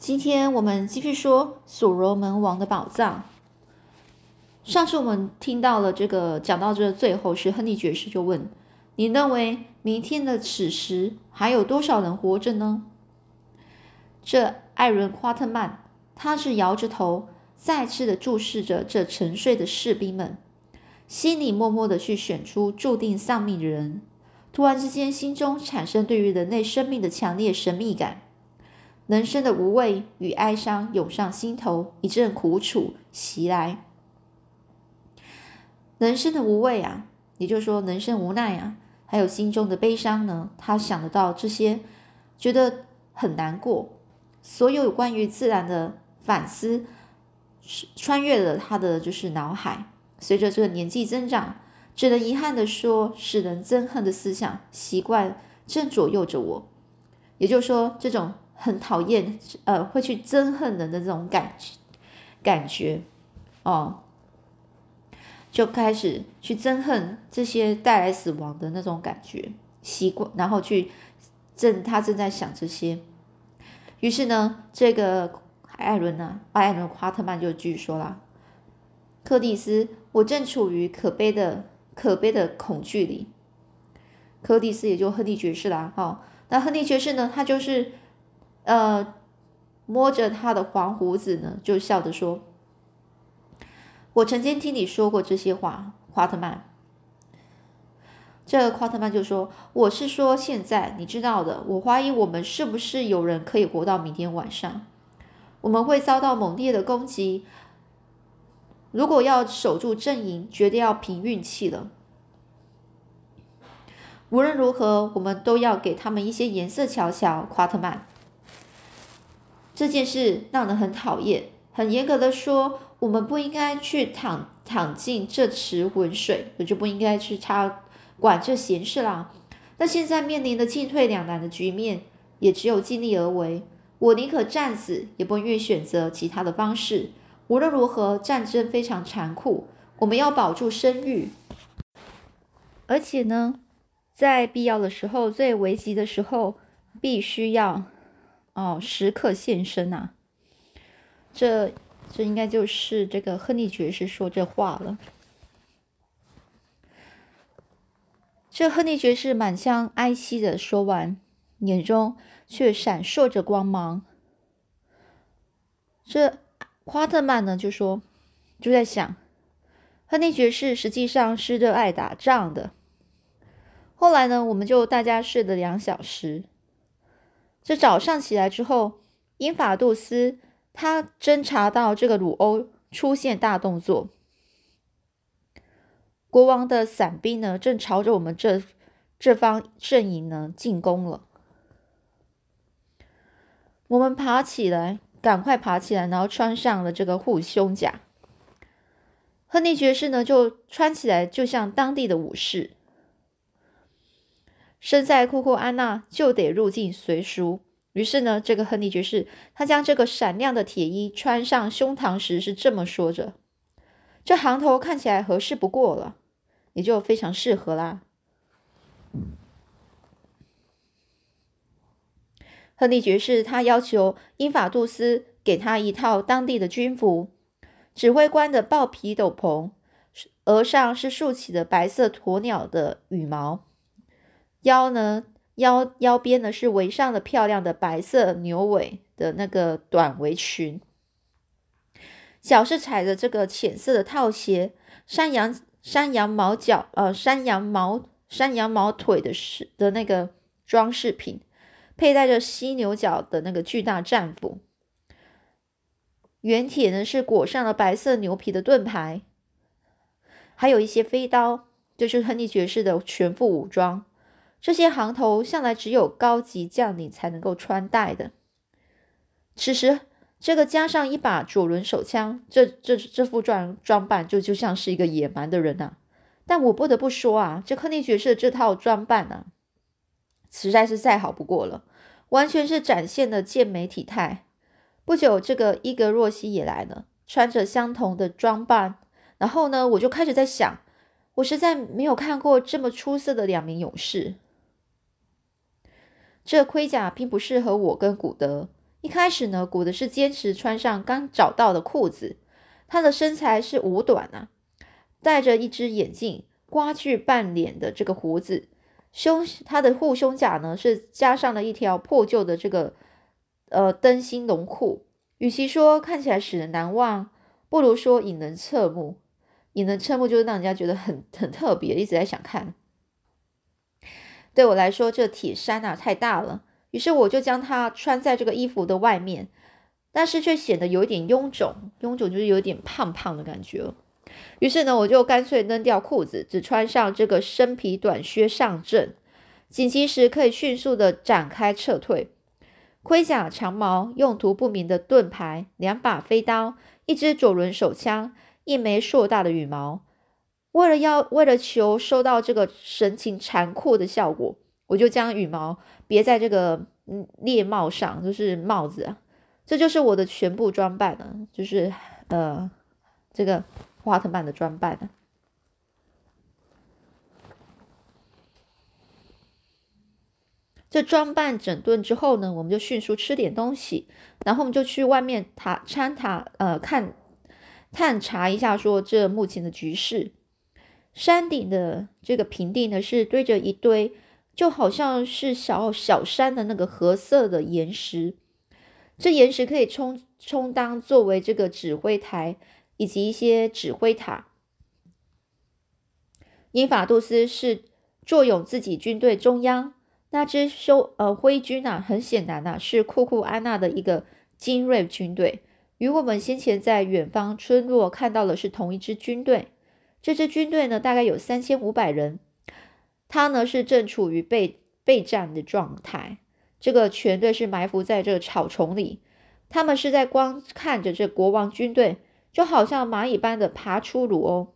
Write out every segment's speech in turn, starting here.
今天我们继续说所罗门王的宝藏。上次我们听到了这个，讲到这最后是亨利爵士就问：“你认为明天的此时还有多少人活着呢？”这艾伦·夸特曼他是摇着头，再次的注视着这沉睡的士兵们，心里默默的去选出注定丧命的人。突然之间，心中产生对于人类生命的强烈神秘感，人生的无畏与哀伤涌上心头，一阵苦楚袭来。人生的无畏啊，也就是说人生无奈啊，还有心中的悲伤呢。他想得到这些，觉得很难过。所有关于自然的反思，穿越了他的就是脑海。随着这个年纪增长，只能遗憾的说，使人憎恨的思想习惯正左右着我。也就是说，这种很讨厌，呃，会去憎恨人的这种感觉感觉，哦。就开始去憎恨这些带来死亡的那种感觉习惯，然后去正他正在想这些，于是呢，这个艾伦呢，艾伦夸特曼就继续说了：“柯蒂斯，我正处于可悲的可悲的恐惧里。”柯蒂斯也就亨利爵士啦，哈，那亨利爵士呢，他就是呃摸着他的黄胡子呢，就笑着说。我曾经听你说过这些话，夸特曼。这夸特曼就说：“我是说现在，你知道的。我怀疑我们是不是有人可以活到明天晚上？我们会遭到猛烈的攻击。如果要守住阵营，绝对要凭运气了。无论如何，我们都要给他们一些颜色瞧瞧。”夸特曼，这件事让人很讨厌。很严格的说。我们不应该去躺躺进这池浑水，我就不应该去插管这闲事啦。那现在面临的进退两难的局面，也只有尽力而为。我宁可战死，也不愿意选择其他的方式。无论如何，战争非常残酷，我们要保住声誉，而且呢，在必要的时候，最危急的时候，必须要哦时刻现身啊。这。这应该就是这个亨利爵士说这话了。这亨利爵士满腔哀戚的说完，眼中却闪烁着光芒。这夸特曼呢就说，就在想，亨利爵士实际上是热爱打仗的。后来呢，我们就大家睡了两小时。这早上起来之后，英法杜斯。他侦查到这个鲁欧出现大动作，国王的伞兵呢正朝着我们这这方阵营呢进攻了。我们爬起来，赶快爬起来，然后穿上了这个护胸甲。亨利爵士呢就穿起来，就像当地的武士。身在库库安娜就得入境随俗。于是呢，这个亨利爵士他将这个闪亮的铁衣穿上胸膛时是这么说着：“这行头看起来合适不过了，也就非常适合啦。”亨利爵士他要求英法杜斯给他一套当地的军服，指挥官的豹皮斗篷，额上是竖起的白色鸵鸟的羽毛，腰呢？腰腰边呢是围上了漂亮的白色牛尾的那个短围裙，脚是踩着这个浅色的套鞋，山羊山羊毛脚呃山羊毛山羊毛腿的饰的那个装饰品，佩戴着犀牛角的那个巨大战斧，圆铁呢是裹上了白色牛皮的盾牌，还有一些飞刀，就是亨利爵士的全副武装。这些行头向来只有高级将领才能够穿戴的。此时，这个加上一把左轮手枪，这这这副装装扮就就像是一个野蛮的人呐。但我不得不说啊，这亨利爵士这套装扮啊，实在是再好不过了，完全是展现了健美体态。不久，这个伊格若西也来了，穿着相同的装扮。然后呢，我就开始在想，我实在没有看过这么出色的两名勇士。这盔甲并不适合我跟古德，一开始呢，古德是坚持穿上刚找到的裤子。他的身材是五短啊，戴着一只眼镜，刮去半脸的这个胡子，胸他的护胸甲呢是加上了一条破旧的这个呃灯芯绒裤。与其说看起来使人难忘，不如说引人侧目。引人侧目就是让人家觉得很很特别，一直在想看。对我来说，这铁衫啊太大了，于是我就将它穿在这个衣服的外面。但是却显得有一点臃肿，臃肿就是有点胖胖的感觉。于是呢，我就干脆扔掉裤子，只穿上这个生皮短靴上阵。紧急时可以迅速的展开撤退。盔甲、长矛、用途不明的盾牌、两把飞刀、一支左轮手枪、一枚硕大的羽毛。为了要为了求收到这个神情残酷的效果，我就将羽毛别在这个猎帽上，就是帽子啊。这就是我的全部装扮了，就是呃，这个华特曼的装扮。这装扮整顿之后呢，我们就迅速吃点东西，然后我们就去外面塔参塔呃看探查一下，说这目前的局势。山顶的这个平地呢，是堆着一堆，就好像是小小山的那个褐色的岩石。这岩石可以充充当作为这个指挥台以及一些指挥塔。英法杜斯是坐拥自己军队中央，那支修呃灰军啊，很显然呐是库库安娜的一个精锐军队，与我们先前在远方村落看到的是同一支军队。这支军队呢，大概有三千五百人，他呢是正处于备备战的状态。这个全队是埋伏在这草丛里，他们是在光看着这国王军队，就好像蚂蚁般的爬出鲁欧。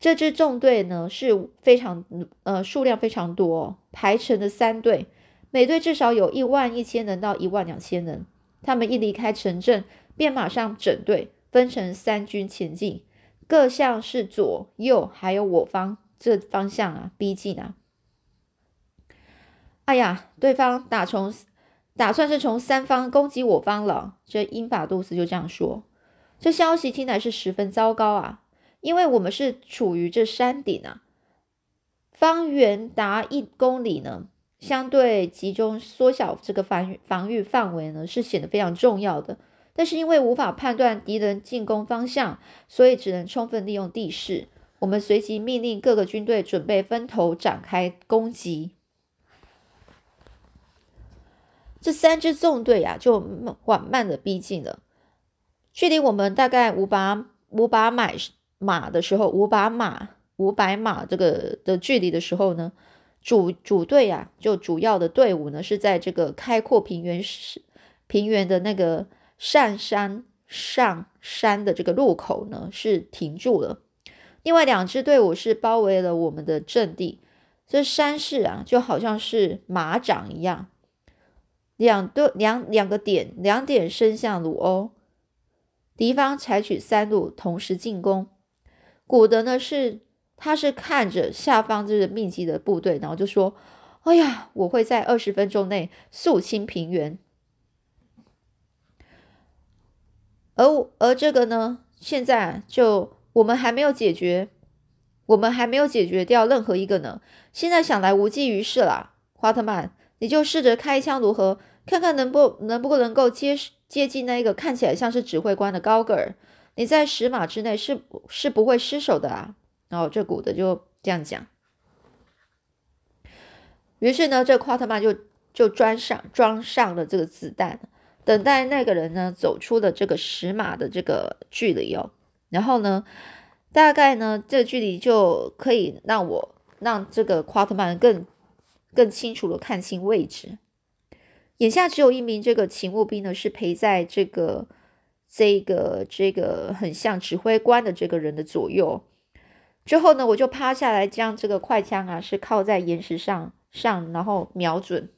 这支纵队呢是非常呃数量非常多，排成的三队，每队至少有一万一千人到一万两千人。他们一离开城镇，便马上整队分成三军前进，各向是左右还有我方这方向啊逼近啊。哎呀，对方打从打算是从三方攻击我方了。这英法杜斯就这样说。这消息听来是十分糟糕啊，因为我们是处于这山顶啊，方圆达一公里呢，相对集中缩小这个防防御范围呢，是显得非常重要的。但是因为无法判断敌人进攻方向，所以只能充分利用地势。我们随即命令各个军队准备分头展开攻击。这三支纵队呀，就缓慢的逼近了。距离我们大概五把五把马马的时候，五把马五百马这个的距离的时候呢，主主队呀，就主要的队伍呢，是在这个开阔平原平原的那个上山上山的这个路口呢，是停住了。另外两支队伍是包围了我们的阵地。这山势啊，就好像是马掌一样。两队两两个点，两点伸向鲁欧。敌方采取三路同时进攻。古德呢是，他是看着下方这个密集的部队，然后就说：“哎呀，我会在二十分钟内肃清平原。”而而这个呢，现在就我们还没有解决，我们还没有解决掉任何一个呢。现在想来无济于事了，华特曼。你就试着开枪如何？看看能不能不能够接接近那个看起来像是指挥官的高个儿。你在十码之内是是不会失手的啊。然后这古的就这样讲。于是呢，这夸特曼就就装上装上了这个子弹，等待那个人呢走出了这个十码的这个距离哦。然后呢，大概呢这距离就可以让我让这个夸特曼更。更清楚的看清位置。眼下只有一名这个勤务兵呢，是陪在这个这个这个很像指挥官的这个人的左右。之后呢，我就趴下来，将这个快枪啊是靠在岩石上上，然后瞄准。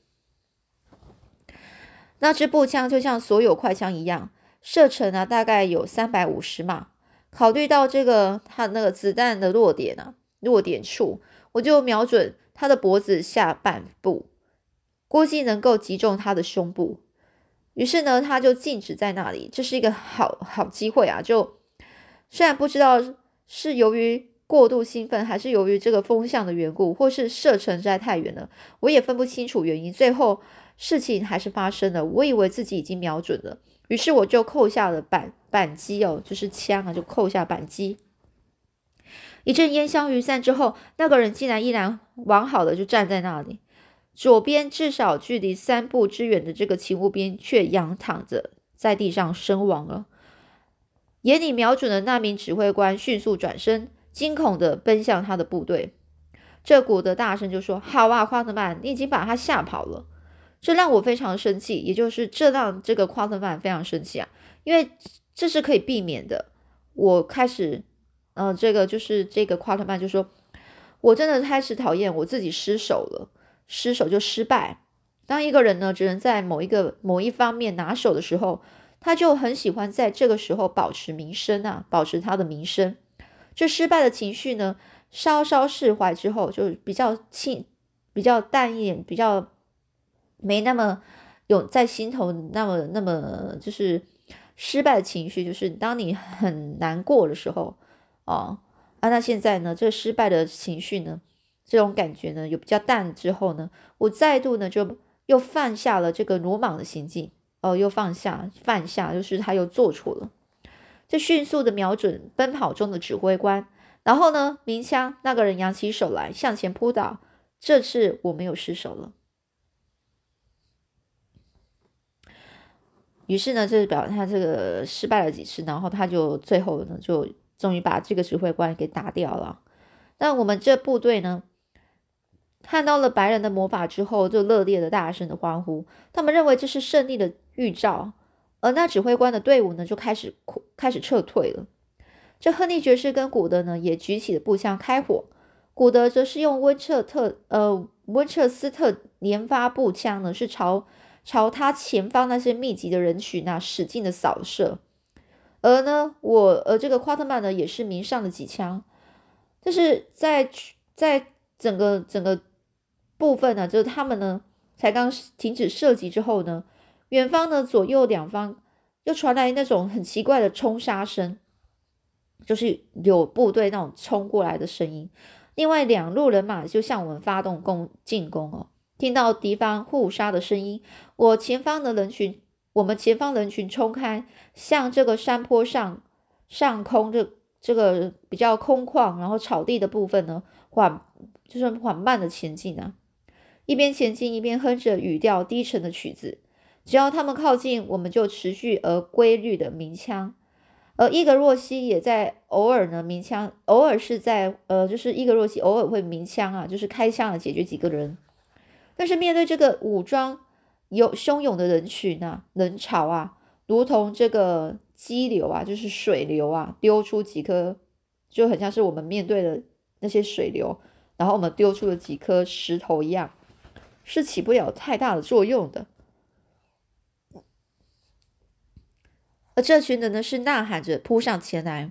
那支步枪就像所有快枪一样，射程啊大概有三百五十码。考虑到这个它那个子弹的落点啊，落点处，我就瞄准。他的脖子下半部，估计能够击中他的胸部。于是呢，他就静止在那里。这是一个好好机会啊！就虽然不知道是由于过度兴奋，还是由于这个风向的缘故，或是射程实在太远了，我也分不清楚原因。最后事情还是发生了。我以为自己已经瞄准了，于是我就扣下了扳扳机哦，就是枪啊，就扣下扳机。一阵烟消云散之后，那个人竟然依然完好的就站在那里。左边至少距离三步之远的这个勤务兵却仰躺着在地上身亡了。眼里瞄准的那名指挥官迅速转身，惊恐的奔向他的部队。这古德大声就说：“好啊，夸特曼，你已经把他吓跑了。”这让我非常生气，也就是这让这个夸特曼非常生气啊，因为这是可以避免的。我开始。嗯，这个就是这个夸特曼就说，我真的开始讨厌我自己失手了，失手就失败。当一个人呢，只能在某一个某一方面拿手的时候，他就很喜欢在这个时候保持名声啊，保持他的名声。这失败的情绪呢，稍稍释怀之后，就比较轻、比较淡一点，比较没那么有在心头那么那么就是失败的情绪，就是当你很难过的时候。哦，啊，那现在呢？这个失败的情绪呢，这种感觉呢，有比较淡之后呢，我再度呢就又放下了这个鲁莽的行径。哦，又放下放下，就是他又做错了。这迅速的瞄准奔跑中的指挥官，然后呢，鸣枪，那个人扬起手来向前扑倒。这次我没有失手了。于是呢，这是表他这个失败了几次，然后他就最后呢就。终于把这个指挥官给打掉了。那我们这部队呢，看到了白人的魔法之后，就热烈的大声的欢呼。他们认为这是胜利的预兆。而那指挥官的队伍呢，就开始开始撤退了。这亨利爵士跟古德呢，也举起了步枪开火。古德则是用温彻特呃温彻斯特连发步枪呢，是朝朝他前方那些密集的人群那使劲的扫射。而呢，我呃，这个夸特曼呢也是鸣上了几枪，就是在在整个整个部分呢，就是他们呢才刚停止射击之后呢，远方呢左右两方又传来那种很奇怪的冲杀声，就是有部队那种冲过来的声音。另外两路人马就向我们发动攻进攻哦，听到敌方互杀的声音，我前方的人群。我们前方人群冲开，向这个山坡上上空这这个比较空旷，然后草地的部分呢，缓就是缓慢的前进啊，一边前进一边哼着语调低沉的曲子。只要他们靠近，我们就持续而规律的鸣枪。而伊格若西也在偶尔呢鸣枪，偶尔是在呃，就是伊格若西偶尔会鸣枪啊，就是开枪啊，解决几个人。但是面对这个武装。有汹涌的人群啊，人潮啊，如同这个激流啊，就是水流啊，丢出几颗，就很像是我们面对的那些水流，然后我们丢出了几颗石头一样，是起不了太大的作用的。而这群人呢，是呐喊着扑上前来，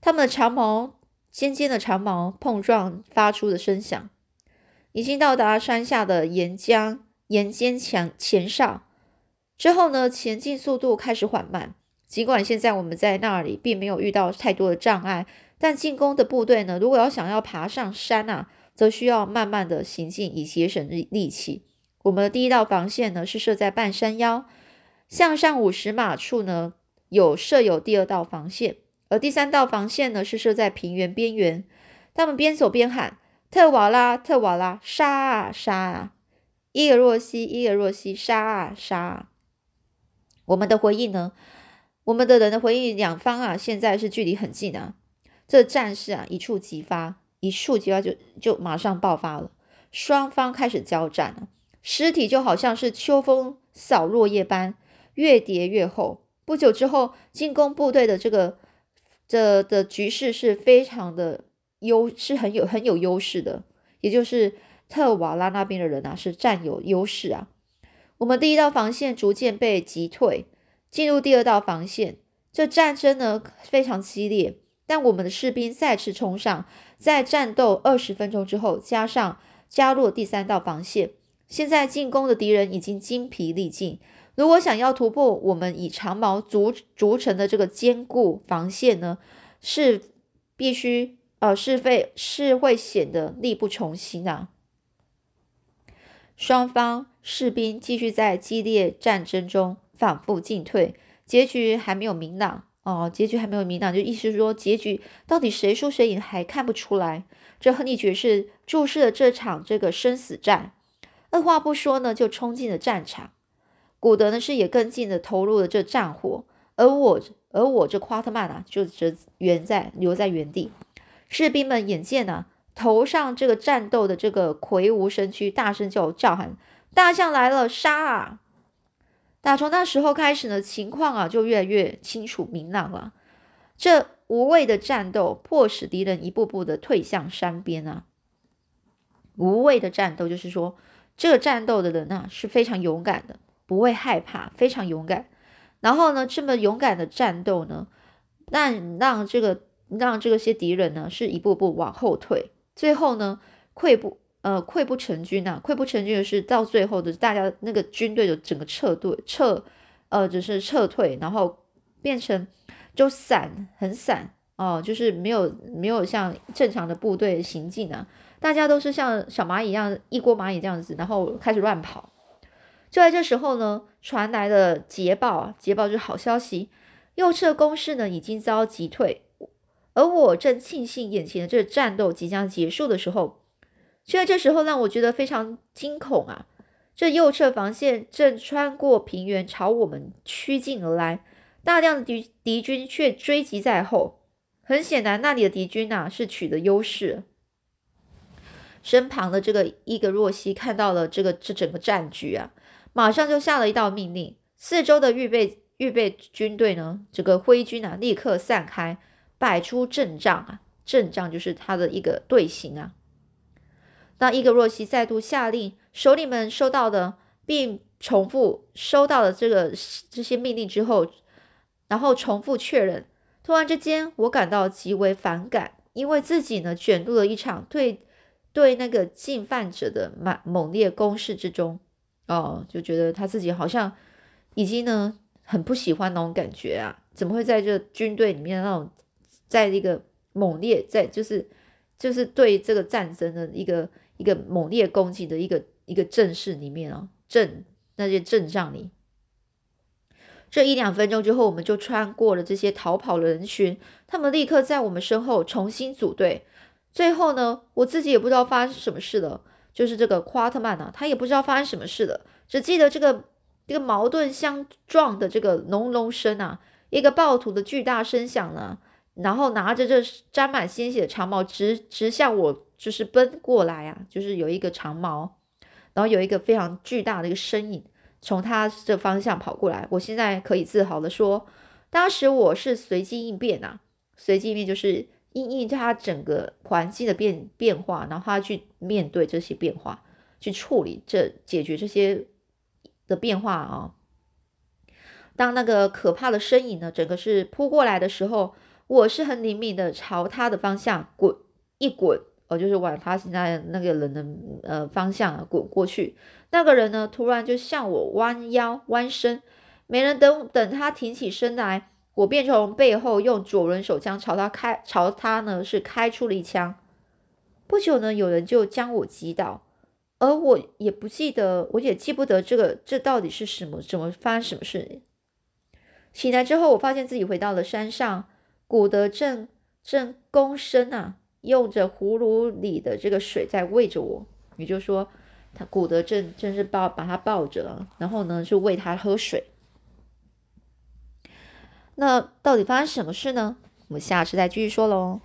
他们的长矛尖尖的长矛碰撞发出的声响，已经到达山下的岩浆。沿坚强前上之后呢，前进速度开始缓慢。尽管现在我们在那里并没有遇到太多的障碍，但进攻的部队呢，如果要想要爬上山啊，则需要慢慢的行进以节省力力气。我们的第一道防线呢是设在半山腰，向上五十码处呢有设有第二道防线，而第三道防线呢是设在平原边缘。他们边走边喊：“特瓦拉，特瓦拉，杀啊杀啊！”伊尔若西，伊尔若西，杀啊杀！啊！我们的回应呢？我们的人的回应，两方啊，现在是距离很近啊。这战事啊，一触即发，一触即发就就马上爆发了。双方开始交战了，尸体就好像是秋风扫落叶般，越叠越厚。不久之后，进攻部队的这个这的局势是非常的优，是很有很有优势的，也就是。特瓦拉那边的人啊，是占有优势啊。我们第一道防线逐渐被击退，进入第二道防线。这战争呢非常激烈，但我们的士兵再次冲上，在战斗二十分钟之后，加上加入第三道防线。现在进攻的敌人已经精疲力尽，如果想要突破我们以长矛筑筑成的这个坚固防线呢，是必须呃是会是会显得力不从心啊。双方士兵继续在激烈战争中反复进退，结局还没有明朗哦。结局还没有明朗，就意思是说，结局到底谁输谁赢还看不出来。这亨利爵士注视了这场这个生死战，二话不说呢，就冲进了战场。古德呢是也跟进的投入了这战火，而我而我这夸特曼啊，就则原在留在原地。士兵们眼见呢。头上这个战斗的这个魁梧身躯，大声叫叫喊：“大象来了，杀啊！”打从那时候开始呢，情况啊就越来越清楚明朗了。这无谓的战斗迫使敌人一步步的退向山边啊。无谓的战斗就是说，这个战斗的人啊是非常勇敢的，不会害怕，非常勇敢。然后呢，这么勇敢的战斗呢，让让这个让这些敌人呢是一步步往后退。最后呢，溃不呃溃不成军呐，溃不成军的是到最后的大家那个军队的整个撤退撤呃只是撤退，然后变成就散很散哦，就是没有没有像正常的部队行进啊，大家都是像小蚂蚁一样一锅蚂蚁这样子，然后开始乱跑。就在这时候呢，传来了捷报啊，捷报就是好消息，右侧攻势呢已经遭击退。而我正庆幸眼前的这战斗即将结束的时候，就在这时候让我觉得非常惊恐啊！这右侧防线正穿过平原朝我们趋近而来，大量的敌敌军却追击在后。很显然，那里的敌军啊是取得优势。身旁的这个伊格若西看到了这个这整个战局啊，马上就下了一道命令：四周的预备预备军队呢，这个灰军啊，立刻散开。摆出阵仗啊，阵仗就是他的一个队形啊。当伊格若西再度下令，首领们收到的，并重复收到了这个这些命令之后，然后重复确认。突然之间，我感到极为反感，因为自己呢卷入了一场对对那个进犯者的猛猛烈攻势之中。哦，就觉得他自己好像已经呢很不喜欢那种感觉啊，怎么会在这军队里面那种。在一个猛烈，在就是就是对这个战争的一个一个猛烈攻击的一个一个阵势里面啊，阵那些阵仗里，这一两分钟之后，我们就穿过了这些逃跑的人群，他们立刻在我们身后重新组队。最后呢，我自己也不知道发生什么事了，就是这个夸特曼呢，他也不知道发生什么事了，只记得这个这个矛盾相撞的这个隆隆声啊，一个暴徒的巨大声响呢。然后拿着这沾满鲜血的长矛，直直向我就是奔过来啊！就是有一个长矛，然后有一个非常巨大的一个身影从他这方向跑过来。我现在可以自豪的说，当时我是随机应变啊，随机应变就是应应他整个环境的变变化，然后他去面对这些变化，去处理这解决这些的变化啊。当那个可怕的身影呢，整个是扑过来的时候。我是很灵敏的，朝他的方向滚一滚，哦，就是往他现在那个人的呃方向啊滚过去。那个人呢，突然就向我弯腰弯身，没人等等他挺起身来，我便从背后用左轮手枪朝他开，朝他呢是开出了一枪。不久呢，有人就将我击倒，而我也不记得，我也记不得这个这到底是什么，怎么发生什么事。醒来之后，我发现自己回到了山上。古德正正躬身啊，用着葫芦里的这个水在喂着我，也就是说，他古德正正是抱把他抱着，然后呢就喂他喝水。那到底发生什么事呢？我们下次再继续说喽。